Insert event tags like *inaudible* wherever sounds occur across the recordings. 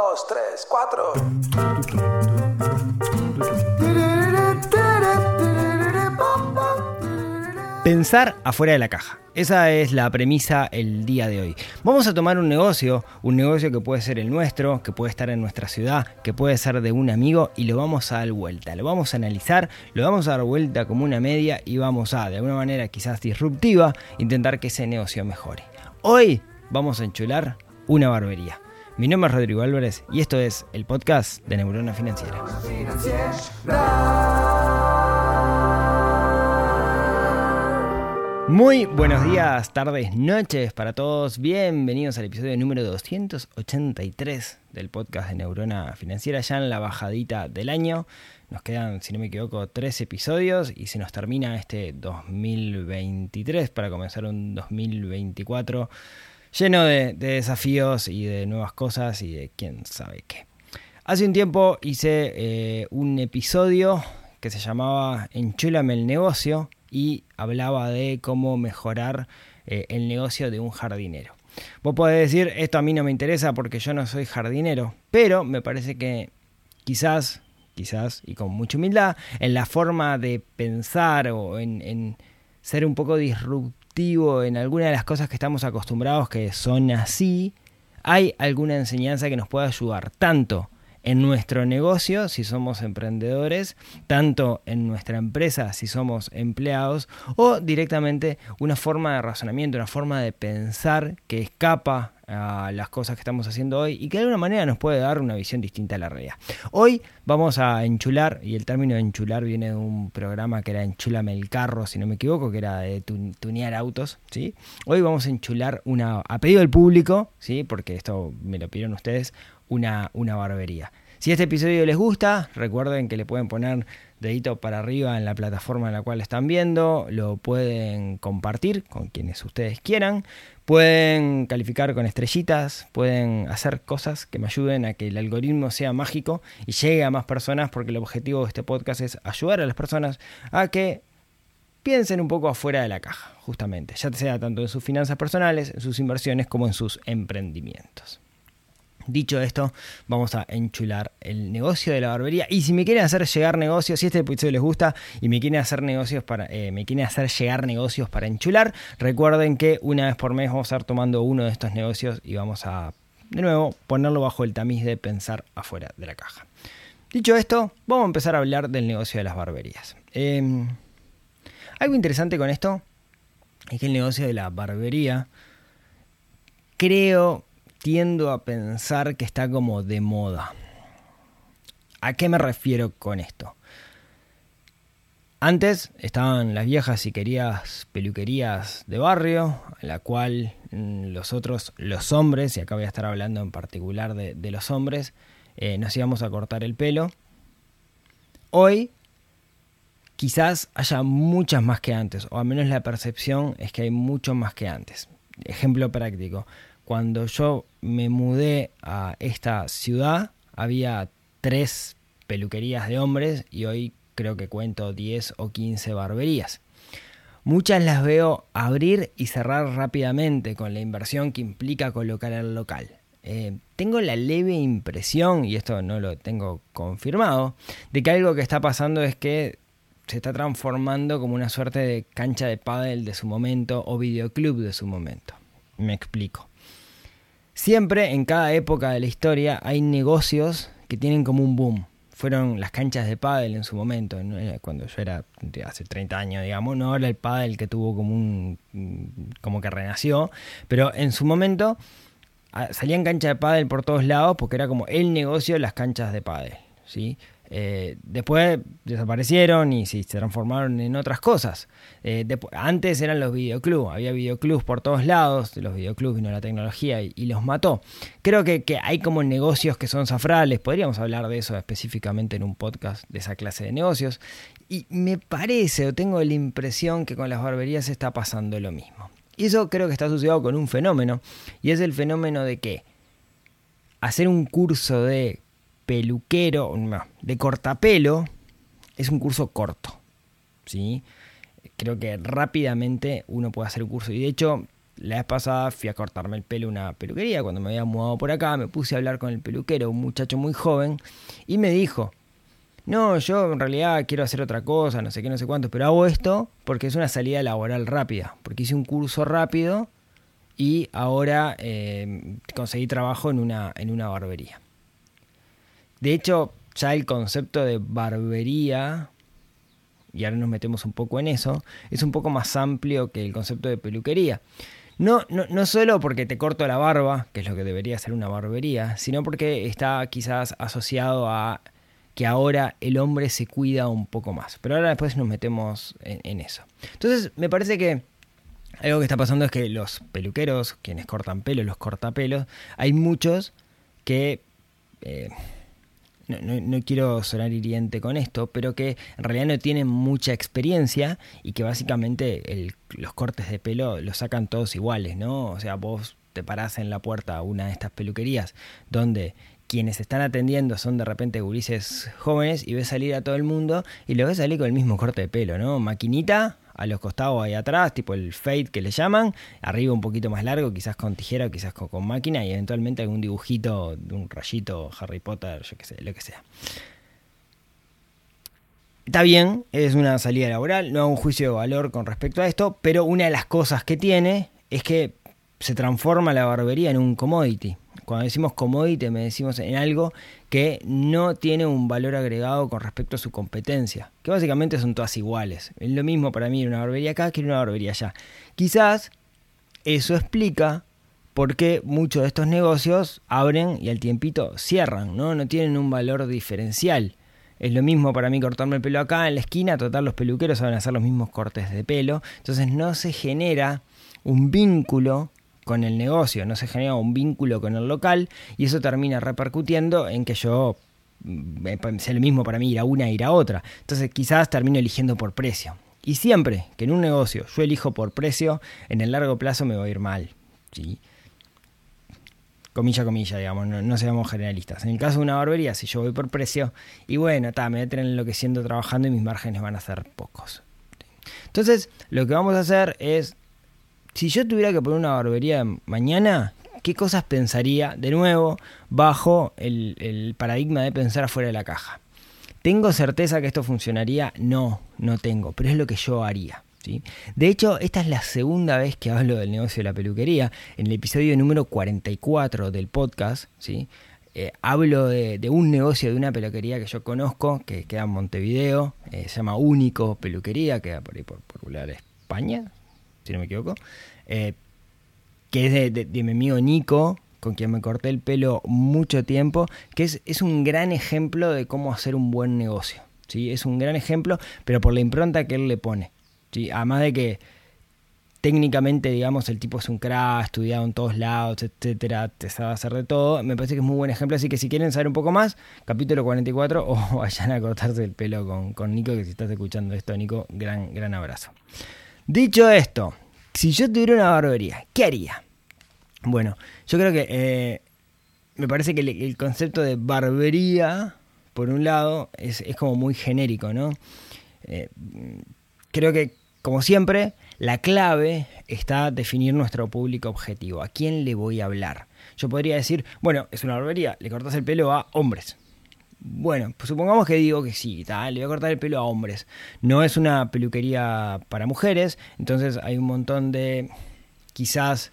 dos, tres, cuatro. Pensar afuera de la caja. Esa es la premisa el día de hoy. Vamos a tomar un negocio, un negocio que puede ser el nuestro, que puede estar en nuestra ciudad, que puede ser de un amigo y lo vamos a dar vuelta. Lo vamos a analizar, lo vamos a dar vuelta como una media y vamos a, de alguna manera quizás disruptiva, intentar que ese negocio mejore. Hoy vamos a enchular una barbería. Mi nombre es Rodrigo Álvarez y esto es el podcast de Neurona Financiera. Muy buenos días, tardes, noches para todos. Bienvenidos al episodio número 283 del podcast de Neurona Financiera, ya en la bajadita del año. Nos quedan, si no me equivoco, tres episodios y se nos termina este 2023 para comenzar un 2024 lleno de, desafíos y de nuevas cosas y de quién sabe qué. Hace un tiempo hice eh, un episodio que se llamaba Enchúlame el negocio y hablaba de cómo mejorar eh, el negocio de un jardinero. Vos podés decir, esto a mí no me interesa porque yo no soy jardinero, pero me parece que quizás, quizás, y con mucha humildad, en la forma de pensar o en, en ser un poco disruptivo en alguna de las cosas que estamos acostumbrados que son así, hay alguna enseñanza que nos pueda ayudar tanto en nuestro negocio si somos emprendedores, tanto en nuestra empresa si somos empleados, o directamente una forma de razonamiento, una forma de pensar que escapa a las cosas que estamos haciendo hoy y que de alguna manera nos puede dar una visión distinta a la realidad. Hoy vamos a enchular, y el término enchular viene de un programa que era Enchulame el carro, si no me equivoco, que era de tunear autos, ¿sí? Hoy vamos a enchular una, a pedido del público, ¿sí? Porque esto me lo pidieron ustedes, una, una barbería. Si este episodio les gusta, recuerden que le pueden poner dedito para arriba en la plataforma en la cual están viendo, lo pueden compartir con quienes ustedes quieran, pueden calificar con estrellitas, pueden hacer cosas que me ayuden a que el algoritmo sea mágico y llegue a más personas porque el objetivo de este podcast es ayudar a las personas a que piensen un poco afuera de la caja, justamente, ya sea tanto en sus finanzas personales, en sus inversiones como en sus emprendimientos. Dicho esto, vamos a enchular el negocio de la barbería. Y si me quieren hacer llegar negocios, si este episodio les gusta y me quieren hacer negocios para, eh, me quieren hacer llegar negocios para enchular, recuerden que una vez por mes vamos a estar tomando uno de estos negocios y vamos a, de nuevo, ponerlo bajo el tamiz de pensar afuera de la caja. Dicho esto, vamos a empezar a hablar del negocio de las barberías. Em, algo interesante con esto es que el negocio de la barbería creo tiendo a pensar que está como de moda. ¿A qué me refiero con esto? Antes estaban las viejas y queridas peluquerías de barrio, en la cual mm, los otros, los hombres, y acá voy a estar hablando en particular de, los hombres, eh, nos íbamos a cortar el pelo. Hoy quizás haya muchas más que antes, o al menos la percepción es que hay mucho más que antes. Ejemplo práctico, cuando yo me mudé a esta ciudad, había tres peluquerías de hombres y hoy creo que cuento 10 o 15 barberías. Muchas las veo abrir y cerrar rápidamente con la inversión que implica colocar el local. Eh, tengo la leve impresión, y esto no lo tengo confirmado, de que algo que está pasando es que se está transformando como una suerte de cancha de pádel de su momento o videoclub de su momento. Me explico. Siempre en cada época de la historia hay negocios que tienen como un boom. Fueron las canchas de pádel en su momento, cuando yo era hace 30 años, digamos, no ahora el pádel que tuvo como un como que renació, pero en su momento ah, salían canchas de pádel por todos lados porque era como el negocio de las canchas de pádel, ¿sí? Eh, después desaparecieron y se transformaron en otras cosas. Eh, antes eran los videoclubs, había videoclubs por todos lados, los videoclubs vino la tecnología y, los mató. Creo que, hay como negocios que son zafrales, podríamos hablar de eso específicamente en un podcast de esa clase de negocios. Y me parece o tengo la impresión que con las barberías está pasando lo mismo. Y eso creo que está asociado con un fenómeno, y es el fenómeno de que hacer un curso de peluquero, de cortapelo, es un curso corto. ¿sí? Creo que rápidamente uno puede hacer un curso. Y de hecho, la vez pasada fui a cortarme el pelo una peluquería. Cuando me había mudado por acá, me puse a hablar con el peluquero, un muchacho muy joven, y me dijo: No, yo en realidad quiero hacer otra cosa, no sé qué, no sé cuánto, pero hago esto porque es una salida laboral rápida. Porque hice un curso rápido y ahora eh, conseguí trabajo en una, en una barbería. De hecho, ya el concepto de barbería y ahora nos metemos un poco en eso, es un poco más amplio que el concepto de peluquería. No, no, no solo porque te corto la barba, que es lo que debería ser una barbería, sino porque está quizás asociado a que ahora el hombre se cuida un poco más. Pero ahora después nos metemos en, eso. Entonces, me parece que algo que está pasando es que los peluqueros, quienes cortan pelo, los cortapelos, hay muchos que... Eh, no, quiero sonar hiriente con esto, pero que en realidad no tienen mucha experiencia y que básicamente los cortes de pelo los sacan todos iguales, ¿no? O sea, vos te parás en la puerta una de estas peluquerías donde quienes están atendiendo son de repente gurises jóvenes y ves salir a todo el mundo y lo ves salir con el mismo corte de pelo, ¿no? Maquinita, a los costados ahí atrás, tipo el fade que le llaman, arriba un poquito más largo, quizás con tijera o quizás con, máquina y eventualmente algún dibujito de un rayito Harry Potter, yo qué sé, lo que sea. Está bien, es una salida laboral, no hago un juicio de valor con respecto a esto, pero una de las cosas que tiene es que se transforma la barbería en un commodity. Cuando decimos commodity, me decimos en algo que no tiene un valor agregado con respecto a su competencia, que básicamente son todas iguales. Es lo mismo para mí una barbería acá que una barbería allá. Quizás eso explica por qué muchos de estos negocios abren y al tiempito cierran, ¿no? No tienen un valor diferencial. Es lo mismo para mí cortarme el pelo acá en la esquina, tratar los peluqueros saben hacer los mismos cortes de pelo. Entonces no se genera un vínculo con el negocio, no se genera un vínculo con el local y eso termina repercutiendo en que yo mm, sea lo mismo para mí ir a una ir a otra. Entonces quizás termino eligiendo por precio. Y siempre que en un negocio yo elijo por precio, en el largo plazo me va a ir mal. ¿sí? Comilla, comilla, digamos, no, seamos generalistas. En el caso de una barbería, si yo voy por precio, y bueno, está, me voy a tener enloqueciendo trabajando y mis márgenes van a ser pocos. Entonces, lo que vamos a hacer es si yo tuviera que poner una barbería mañana, ¿qué cosas pensaría de nuevo bajo el, paradigma de pensar afuera de la caja? ¿Tengo certeza que esto funcionaría? No, no tengo, pero es lo que yo haría. ¿sí? De hecho, esta es la segunda vez que hablo del negocio de la peluquería. En el episodio número 44 del podcast, ¿sí? Eh, hablo de, un negocio de una peluquería que yo conozco, que queda en Montevideo, eh, se llama Único Peluquería, queda por ahí por, por España, si no me equivoco, eh, que es de, mi amigo Nico, con quien me corté el pelo mucho tiempo, que es, es un gran ejemplo de cómo hacer un buen negocio. ¿sí? Es un gran ejemplo, pero por la impronta que él le pone. ¿sí? Además de que técnicamente, digamos, el tipo es un crack, estudiado en todos lados, etcétera, te sabe hacer de todo. Me parece que es muy buen ejemplo. Así que si quieren saber un poco más, capítulo 44, *laughs* o vayan a cortarse el pelo con, con Nico, que si estás escuchando esto, Nico, gran, gran abrazo. Dicho esto, si yo tuviera una barbería, ¿qué haría? Bueno, yo creo que eh, me parece que el, concepto de barbería, por un lado, es, como muy genérico, ¿no? Eh, creo que, como siempre, la clave está definir nuestro público objetivo. ¿A quién le voy a hablar? Yo podría decir, bueno, es una barbería, le cortas el pelo a hombres. Bueno, pues supongamos que digo que sí, tal, le voy a cortar el pelo a hombres. No es una peluquería para mujeres, entonces hay un montón de quizás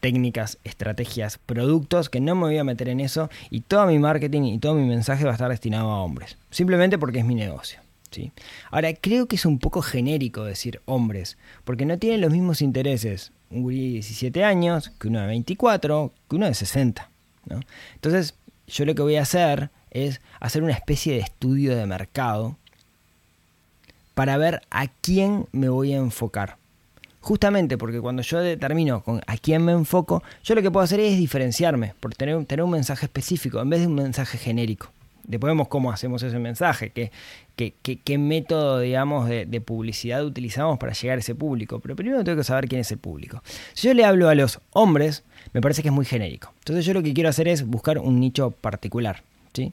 técnicas, estrategias, productos que no me voy a meter en eso y todo mi marketing y todo mi mensaje va a estar destinado a hombres, simplemente porque es mi negocio. ¿sí? Ahora, creo que es un poco genérico decir hombres, porque no tienen los mismos intereses un gurí de 17 años que uno de 24, que uno de 60. ¿no? Entonces, yo lo que voy a hacer es hacer una especie de estudio de mercado para ver a quién me voy a enfocar. Justamente porque cuando yo determino con a quién me enfoco, yo lo que puedo hacer es diferenciarme, por tener, tener un mensaje específico en vez de un mensaje genérico. Después vemos cómo hacemos ese mensaje, qué, método, digamos, de, de, publicidad utilizamos para llegar a ese público. Pero primero tengo que saber quién es el público. Si yo le hablo a los hombres, me parece que es muy genérico. Entonces yo lo que quiero hacer es buscar un nicho particular. ¿sí?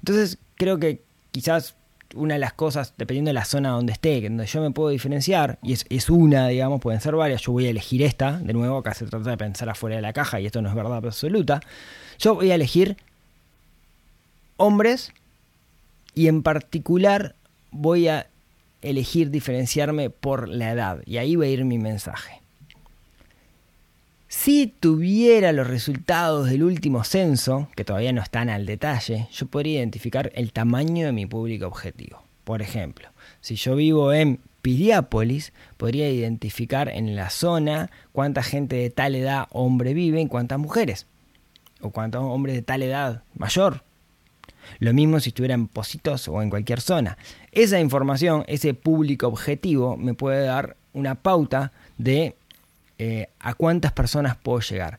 Entonces creo que quizás una de las cosas, dependiendo de la zona donde esté, donde yo me puedo diferenciar, y es, es, una, digamos, pueden ser varias, yo voy a elegir esta, de nuevo, acá se trata de pensar afuera de la caja, y esto no es verdad absoluta, yo voy a elegir hombres, y en particular voy a elegir diferenciarme por la edad, y ahí va a ir mi mensaje. Si tuviera los resultados del último censo, que todavía no están al detalle, yo podría identificar el tamaño de mi público objetivo. Por ejemplo, si yo vivo en Piriápolis, podría identificar en la zona cuánta gente de tal edad hombre vive y cuántas mujeres. O cuántos hombres de tal edad mayor. Lo mismo si estuviera en Positos o en cualquier zona. Esa información, ese público objetivo, me puede dar una pauta de eh, a cuántas personas puedo llegar.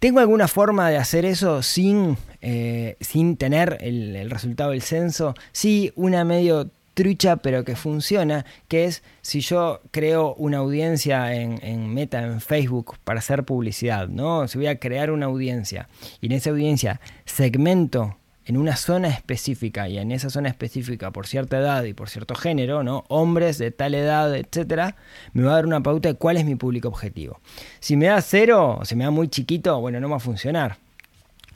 ¿Tengo alguna forma de hacer eso sin, eh, sin tener el, resultado del censo? Sí, una medio trucha, pero que funciona, que es si yo creo una audiencia en, en, Meta, en Facebook, para hacer publicidad, ¿no? Si voy a crear una audiencia y en esa audiencia segmento en una zona específica y en esa zona específica por cierta edad y por cierto género, ¿no? Hombres de tal edad, etcétera, me va a dar una pauta de cuál es mi público objetivo. Si me da cero o si me da muy chiquito, bueno, no va a funcionar.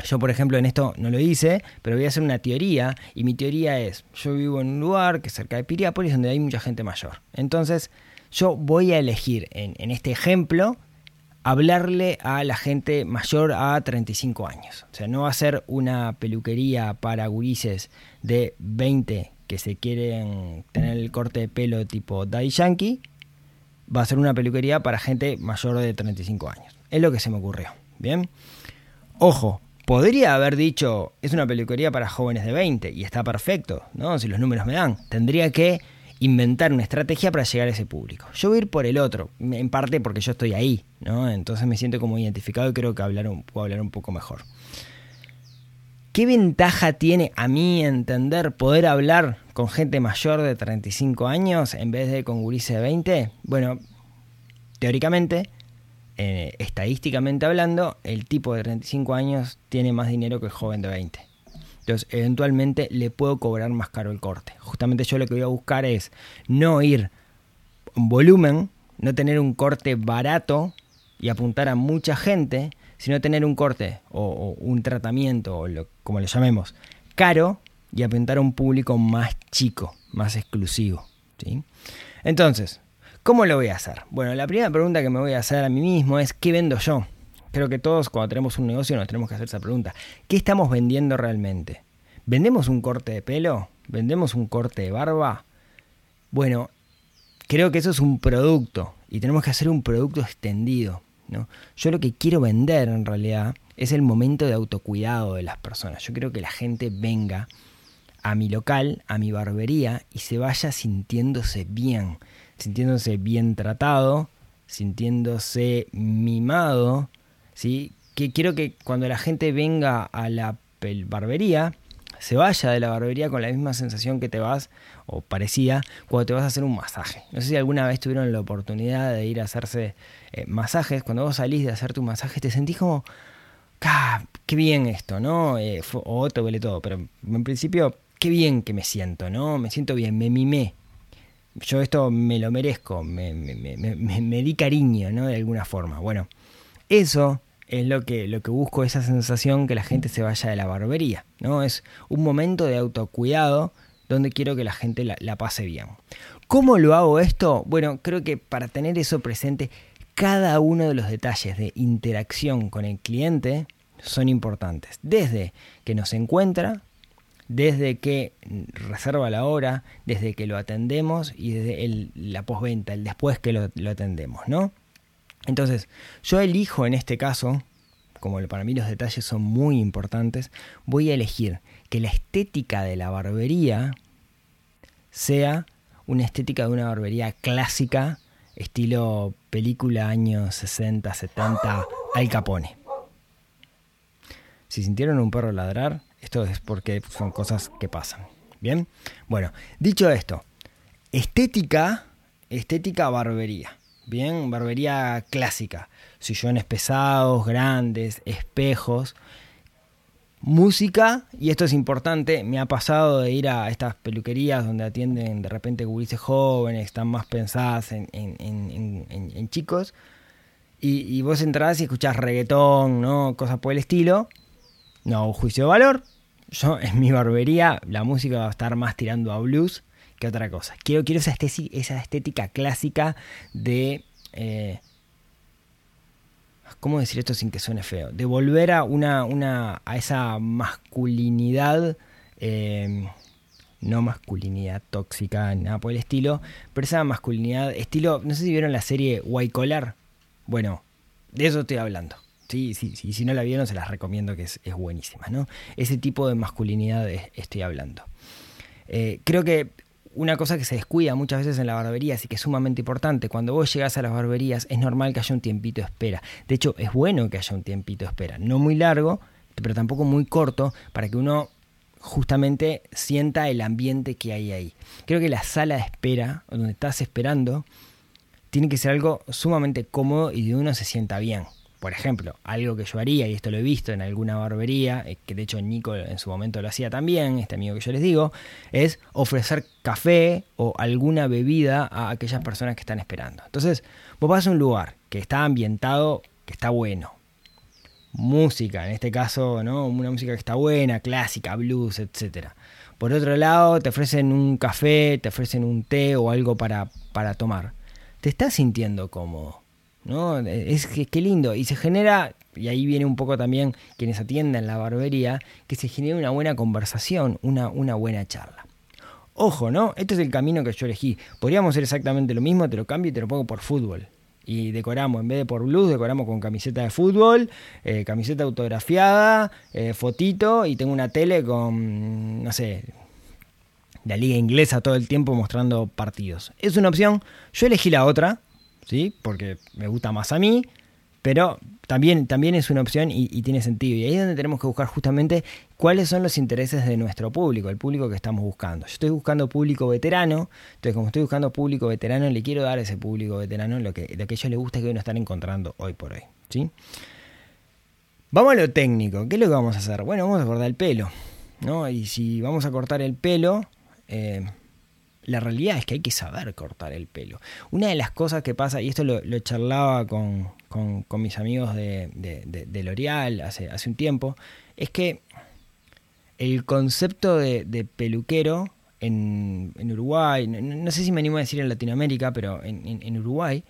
Yo, por ejemplo, en esto no lo hice, pero voy a hacer una teoría y mi teoría es, yo vivo en un lugar que es cerca de Piriápolis donde hay mucha gente mayor. Entonces, yo voy a elegir en, en este ejemplo hablarle a la gente mayor a 35 años. O sea, no va a ser una peluquería para gurises de 20 que se quieren tener el corte de pelo tipo Daddy Yankee. Va a ser una peluquería para gente mayor de 35 años. Es lo que se me ocurrió. Bien. Ojo, podría haber dicho es una peluquería para jóvenes de 20 y está perfecto, ¿no? Si los números me dan. Tendría que inventar una estrategia para llegar a ese público. Yo voy a ir por el otro, en parte porque yo estoy ahí, ¿no? Entonces me siento como identificado y creo que hablar puedo hablar un poco mejor. ¿Qué ventaja tiene a mí entender poder hablar con gente mayor de 35 años en vez de con gurises de 20? Bueno, teóricamente, eh, estadísticamente hablando, el tipo de 35 años tiene más dinero que el joven de 20. Entonces, eventualmente le puedo cobrar más caro el corte. Justamente yo lo que voy a buscar es no ir en volumen, no tener un corte barato y apuntar a mucha gente, sino tener un corte o, un tratamiento, o lo, como le llamemos, caro y apuntar a un público más chico, más exclusivo. ¿sí? Entonces, ¿cómo lo voy a hacer? Bueno, la primera pregunta que me voy a hacer a mí mismo es, ¿qué vendo yo? Creo que todos cuando tenemos un negocio nos tenemos que hacer esa pregunta. ¿Qué estamos vendiendo realmente? ¿Vendemos un corte de pelo? ¿Vendemos un corte de barba? Bueno, creo que eso es un producto y tenemos que hacer un producto extendido. ¿no? Yo lo que quiero vender en realidad es el momento de autocuidado de las personas. Yo quiero que la gente venga a mi local, a mi barbería y se vaya sintiéndose bien, sintiéndose bien tratado, sintiéndose mimado, ¿sí? Que quiero que cuando la gente venga a la barbería, se vaya de la barbería con la misma sensación que te vas, o parecía, cuando te vas a hacer un masaje. No sé si alguna vez tuvieron la oportunidad de ir a hacerse eh, masajes. Cuando vos salís de hacerte un masaje, te sentís como, ¡qué bien esto! ¿no? Eh, o te huele todo, pero en principio, qué bien que me siento, ¿no? Me siento bien, me mimé. Yo esto me lo merezco, me, me, me, me di cariño, ¿no? De alguna forma. Bueno, eso es lo que, lo que busco, esa sensación que la gente se vaya de la barbería, ¿no? Es un momento de autocuidado donde quiero que la gente la, pase bien. ¿Cómo lo hago esto? Bueno, creo que para tener eso presente, cada uno de los detalles de interacción con el cliente son importantes. Desde que nos encuentra, desde que reserva la hora, desde que lo atendemos y desde el, la postventa, el después que lo, lo atendemos, ¿no? Entonces, yo elijo en este caso, como para mí los detalles son muy importantes, voy a elegir que la estética de la barbería sea una estética de una barbería clásica, estilo película años 60, 70, Al Capone. Si sintieron un perro ladrar, esto es porque son cosas que pasan. Bien, bueno, dicho esto, estética, estética barbería. Bien, barbería clásica. Sillones pesados, grandes, espejos. Música, y esto es importante, me ha pasado de ir a estas peluquerías donde atienden de repente gurises jóvenes, están más pensadas en, chicos, y, vos entrás y escuchás reggaetón, ¿no? Cosas por el estilo. No, juicio de valor. Yo en mi barbería la música va a estar más tirando a blues que otra cosa. Quiero, quiero esa, estética, clásica de... Eh, ¿Cómo decir esto sin que suene feo? De volver a, una, una, a esa masculinidad, eh, no masculinidad tóxica, nada por el estilo, pero esa masculinidad, estilo, no sé si vieron la serie White Collar. Bueno, de eso estoy hablando. Sí, sí, sí, si no la vieron se las recomiendo que es, buenísima, ¿no? Ese tipo de masculinidad estoy hablando. Eh, creo que una cosa que se descuida muchas veces en la barbería, así que es sumamente importante. Cuando vos llegás a las barberías, es normal que haya un tiempito de espera. De hecho, es bueno que haya un tiempito de espera. No muy largo, pero tampoco muy corto, para que uno justamente sienta el ambiente que hay ahí. Creo que la sala de espera, donde estás esperando, tiene que ser algo sumamente cómodo y de uno se sienta bien por ejemplo, algo que yo haría, y esto lo he visto en alguna barbería, eh, que de hecho Nico en su momento lo hacía también, este amigo que yo les digo, es ofrecer café o alguna bebida a aquellas personas que están esperando. Entonces, vos vas a un lugar que está ambientado, que está bueno. Música, en este caso, ¿no? Una música que está buena, clásica, blues, etc. Por otro lado, te ofrecen un café, te ofrecen un té o algo para, para tomar. ¿Te estás sintiendo cómodo? ¿No? Es que, lindo. Y se genera, y ahí viene un poco también quienes atienden la barbería, que se genere una buena conversación, una, una buena charla. Ojo, ¿no? Este es el camino que yo elegí. Podríamos hacer exactamente lo mismo, te lo cambio y te lo pongo por fútbol. Y decoramos, en vez de por blues, decoramos con camiseta de fútbol, eh, camiseta autografiada, eh, fotito y tengo una tele con, no sé, la liga inglesa todo el tiempo mostrando partidos. Es una opción. Yo elegí la otra, ¿sí? Porque me gusta más a mí, pero también, también es una opción y, tiene sentido. Y ahí es donde tenemos que buscar justamente cuáles son los intereses de nuestro público, el público que estamos buscando. Yo estoy buscando público veterano, entonces como estoy buscando público veterano, le quiero dar a ese público veterano lo que, lo que a ellos les gusta que hoy no están encontrando hoy por hoy. ¿sí? Vamos a lo técnico. ¿Qué es lo que vamos a hacer? Bueno, vamos a cortar el pelo. ¿no? Y si vamos a cortar el pelo, eh, la realidad es que hay que saber cortar el pelo. Una de las cosas que pasa, y esto lo, charlaba con, mis amigos de, de, L'Oreal hace, hace un tiempo, es que el concepto de, peluquero en, Uruguay, no, sé si me animo a decir en Latinoamérica, pero en, Uruguay,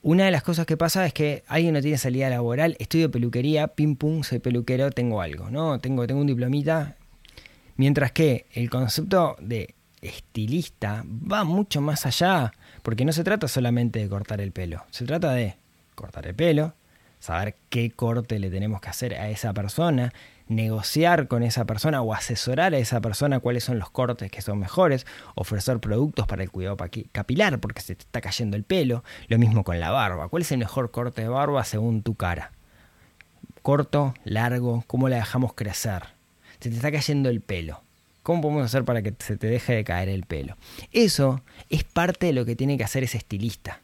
una de las cosas que pasa es que alguien no tiene salida laboral, estudio peluquería, pim pum, soy peluquero, tengo algo, ¿no? Tengo, tengo un diplomita. Mientras que el concepto de estilista va mucho más allá, porque no se trata solamente de cortar el pelo, se trata de cortar el pelo, saber qué corte le tenemos que hacer a esa persona, negociar con esa persona o asesorar a esa persona cuáles son los cortes que son mejores, ofrecer productos para el cuidado capilar porque se te está cayendo el pelo, lo mismo con la barba, cuál es el mejor corte de barba según tu cara, corto, largo, cómo la dejamos crecer, se te está cayendo el pelo, ¿Cómo podemos hacer para que se te deje de caer el pelo? Eso es parte de lo que tiene que hacer ese estilista,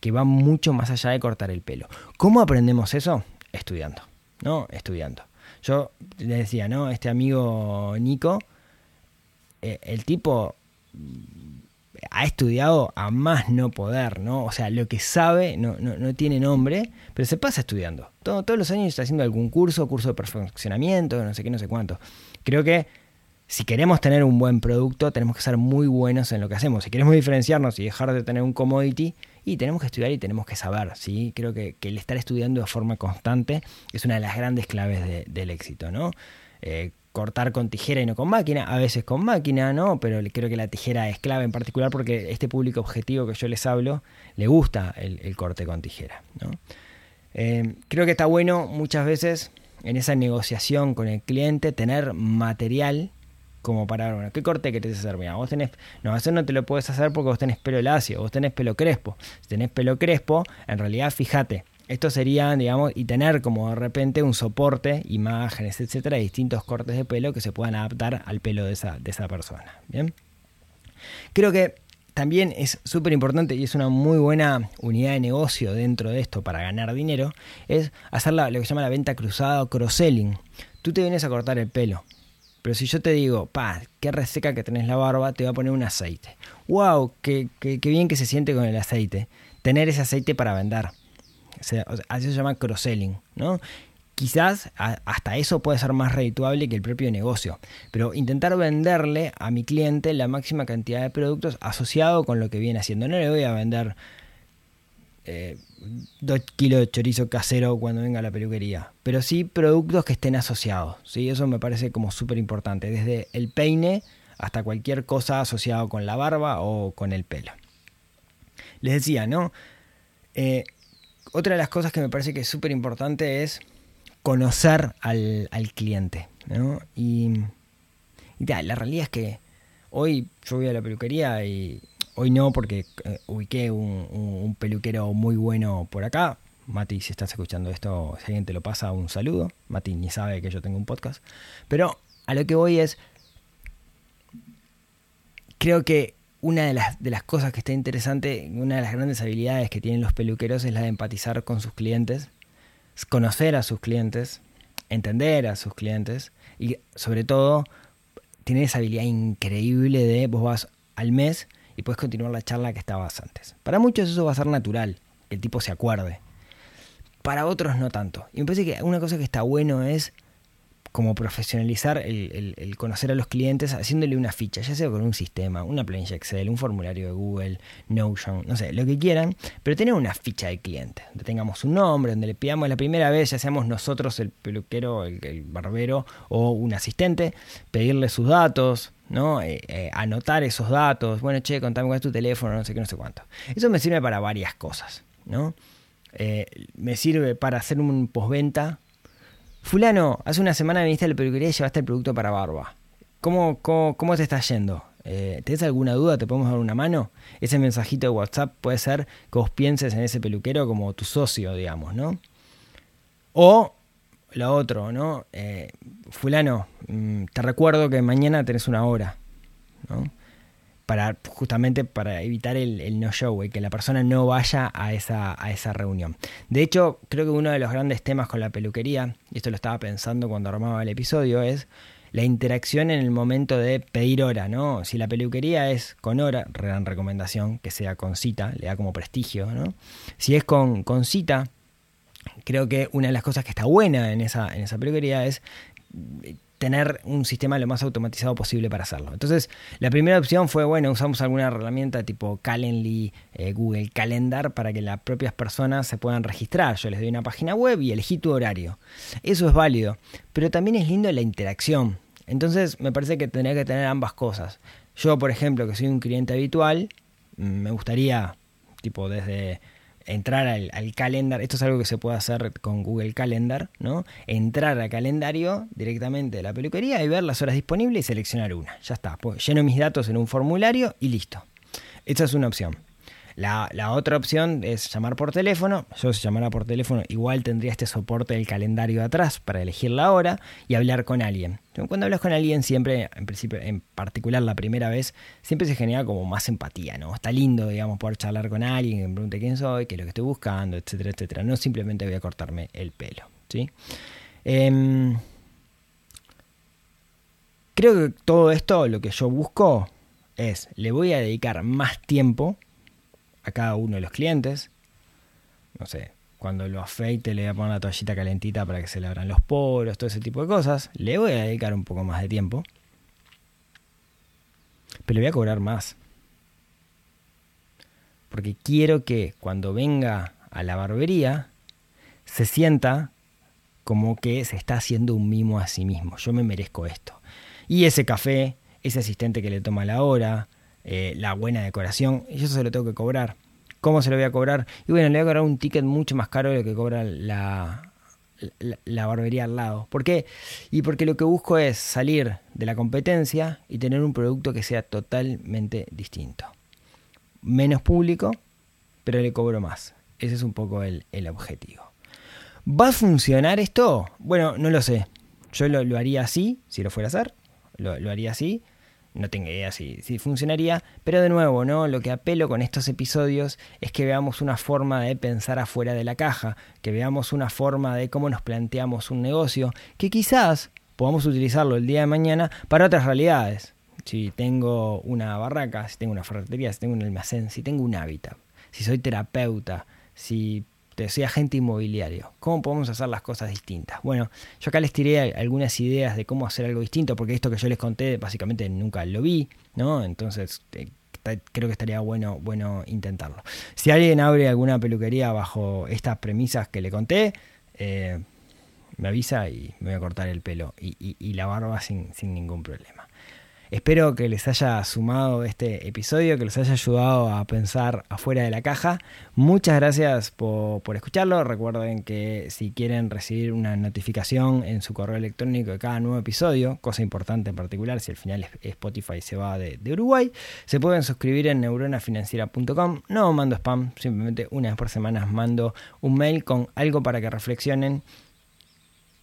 que va mucho más allá de cortar el pelo. ¿Cómo aprendemos eso? Estudiando, ¿no? Estudiando. Yo le decía, ¿no? Este amigo Nico, eh, el tipo ha estudiado a más no poder, ¿no? O sea, lo que sabe no, no, tiene nombre, pero se pasa estudiando. todos los años está haciendo algún curso, curso de perfeccionamiento, no sé qué, no sé cuánto. Creo que si queremos tener un buen producto, tenemos que ser muy buenos en lo que hacemos. Si queremos diferenciarnos y dejar de tener un commodity, y tenemos que estudiar y tenemos que saber. ¿sí? Creo que, el estar estudiando de forma constante es una de las grandes claves del éxito. ¿no? Eh, cortar con tijera y no con máquina, a veces con máquina, ¿no? Pero creo que la tijera es clave en particular porque este público objetivo que yo les hablo le gusta el, corte con tijera, ¿no? Eh, creo que está bueno muchas veces en esa negociación con el cliente tener material como para, bueno, ¿qué corte querés hacer? Mira, vos tenés, no, eso no te lo puedes hacer porque vos tenés pelo lacio, vos tenés pelo crespo. Si tenés pelo crespo, en realidad, fíjate, esto sería, digamos, y tener como de repente un soporte, imágenes, etcétera, distintos cortes de pelo que se puedan adaptar al pelo de esa, de esa persona. Bien. Creo que también es súper importante y es una muy buena unidad de negocio dentro de esto para ganar dinero, es hacer lo que se llama la venta cruzada o cross-selling. tú te vienes a cortar el pelo. Pero si yo te digo, pa, qué reseca que tenés la barba, te voy a poner un aceite. ¡Wow! Qué, qué, bien que se siente con el aceite. Tener ese aceite para vender. O se llama cross-selling, ¿no? Quizás hasta eso puede ser más redituable que el propio negocio, pero intentar venderle a mi cliente la máxima cantidad de productos asociado con lo que viene haciendo. No le voy a vender eh, dos kilos de chorizo casero cuando venga a la peluquería, pero sí productos que estén asociados. ¿sí? Eso me parece como súper importante, desde el peine hasta cualquier cosa asociado con la barba o con el pelo. Les decía, ¿no? Eh, otra de las cosas que me parece que es súper importante es conocer al, cliente. ¿no? Y, la realidad es que hoy yo voy a la peluquería y hoy no porque eh, ubiqué un, peluquero muy bueno por acá. Mati, si estás escuchando esto, si alguien te lo pasa, un saludo. Mati ni sabe que yo tengo un podcast. Pero a lo que voy es, creo que una de las, de las cosas que está interesante, una de las grandes habilidades que tienen los peluqueros es la de empatizar con sus clientes conocer a sus clientes, entender a sus clientes y sobre todo tener esa habilidad increíble de vos vas al mes y puedes continuar la charla que estabas antes. Para muchos eso va a ser natural, que el tipo se acuerde. Para otros no tanto. Y me parece que una cosa que está bueno es como profesionalizar el, conocer a los clientes haciéndole una ficha, ya sea con un sistema, una planilla Excel, un formulario de Google, Notion, no sé, lo que quieran, pero tener una ficha de cliente, donde tengamos un nombre, donde le pidamos la primera vez, ya seamos nosotros el peluquero, el, barbero o un asistente, pedirle sus datos, ¿no? Eh, eh, anotar esos datos, bueno, che, contame cuál es tu teléfono, no sé qué, no sé cuánto. Eso me sirve para varias cosas, ¿no? Eh, me sirve para hacer un postventa Fulano, hace una semana viniste a la peluquería y llevaste el producto para barba. ¿Cómo, cómo, te está yendo? ¿Tienes alguna duda? ¿Te podemos dar una mano? Ese mensajito de WhatsApp puede ser que vos pienses en ese peluquero como tu socio, digamos, ¿no? O lo otro, ¿no? Eh, fulano, mm, te recuerdo que mañana tenés una hora, ¿no? para justamente para evitar el, no show, y que la persona no vaya a esa, a esa reunión. De hecho, creo que uno de los grandes temas con la peluquería, y esto lo estaba pensando cuando armaba el episodio, es la interacción en el momento de pedir hora, ¿no? Si la peluquería es con hora, gran recomendación que sea con cita, le da como prestigio, ¿no? Si es con, con cita, creo que una de las cosas que está buena en esa, en esa peluquería es tener un sistema lo más automatizado posible para hacerlo. Entonces, la primera opción fue, bueno, usamos alguna herramienta tipo Calendly, eh, Google Calendar, para que las propias personas se puedan registrar. Yo les doy una página web y elegí tu horario. Eso es válido, pero también es lindo la interacción. Entonces, me parece que tendría que tener ambas cosas. Yo, por ejemplo, que soy un cliente habitual, me gustaría, tipo, desde entrar al, al, calendar, esto es algo que se puede hacer con Google Calendar, ¿no? Entrar al calendario directamente de la peluquería y ver las horas disponibles y seleccionar una. Ya está, pues lleno mis datos en un formulario y listo. Esta es una opción. La, otra opción es llamar por teléfono. Yo si llamara por teléfono igual tendría este soporte del calendario atrás para elegir la hora y hablar con alguien. Cuando hablas con alguien siempre, en principio, en particular la primera vez, siempre se genera como más empatía, ¿no? Está lindo, digamos, poder charlar con alguien, que me pregunte quién soy, qué es lo que estoy buscando, etcétera, etcétera. No simplemente voy a cortarme el pelo, ¿sí? Em, creo que todo esto, lo que yo busco es, le voy a dedicar más tiempo a cada uno de los clientes. No sé, cuando lo afeite le voy a poner una toallita calentita para que se le abran los poros, todo ese tipo de cosas. Le voy a dedicar un poco más de tiempo. Pero le voy a cobrar más. Porque quiero que cuando venga a la barbería se sienta como que se está haciendo un mimo a sí mismo. Yo me merezco esto. Y ese café, ese asistente que le toma la hora, eh, la buena decoración, y eso se lo tengo que cobrar. ¿Cómo se lo voy a cobrar? Y bueno, le voy a cobrar un ticket mucho más caro de lo que cobra la, la, barbería al lado. ¿Por qué? Y porque lo que busco es salir de la competencia y tener un producto que sea totalmente distinto. Menos público, pero le cobro más. Ese es un poco el, objetivo. ¿Va a funcionar esto? Bueno, no lo sé. Yo lo, haría así, si lo fuera a hacer. Lo, lo haría así. No tengo idea si, si, funcionaría, pero de nuevo, ¿no? Lo que apelo con estos episodios es que veamos una forma de pensar afuera de la caja, que veamos una forma de cómo nos planteamos un negocio, que quizás podamos utilizarlo el día de mañana para otras realidades. Si tengo una barraca, si tengo una ferretería, si tengo un almacén, si tengo un hábitat, si soy terapeuta, si soy agente inmobiliario. ¿Cómo podemos hacer las cosas distintas? Bueno, yo acá les tiré algunas ideas de cómo hacer algo distinto, porque esto que yo les conté básicamente nunca lo vi, ¿no? Entonces eh, creo que estaría bueno, bueno intentarlo. Si alguien abre alguna peluquería bajo estas premisas que le conté, eh, me avisa y me voy a cortar el pelo y, la barba sin, sin ningún problema. Espero que les haya sumado este episodio, que les haya ayudado a pensar afuera de la caja. Muchas gracias por, escucharlo. Recuerden que si quieren recibir una notificación en su correo electrónico de cada nuevo episodio, cosa importante en particular, si al final Spotify se va de, de Uruguay, se pueden suscribir en neuronafinanciera.com. No mando spam, simplemente una vez por semana mando un mail con algo para que reflexionen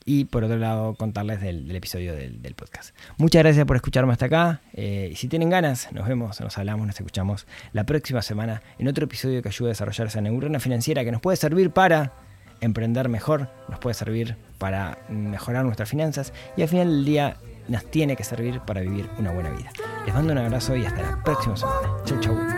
y por otro lado contarles del, episodio del, podcast. Muchas gracias por escucharme hasta acá. Eh, si tienen ganas, nos vemos, nos hablamos, nos escuchamos la próxima semana en otro episodio que ayude a desarrollar esa neurona financiera que nos puede servir para emprender mejor, nos puede servir para mejorar nuestras finanzas y al final del día nos tiene que servir para vivir una buena vida. Les mando un abrazo y hasta la próxima semana. Chau, chau.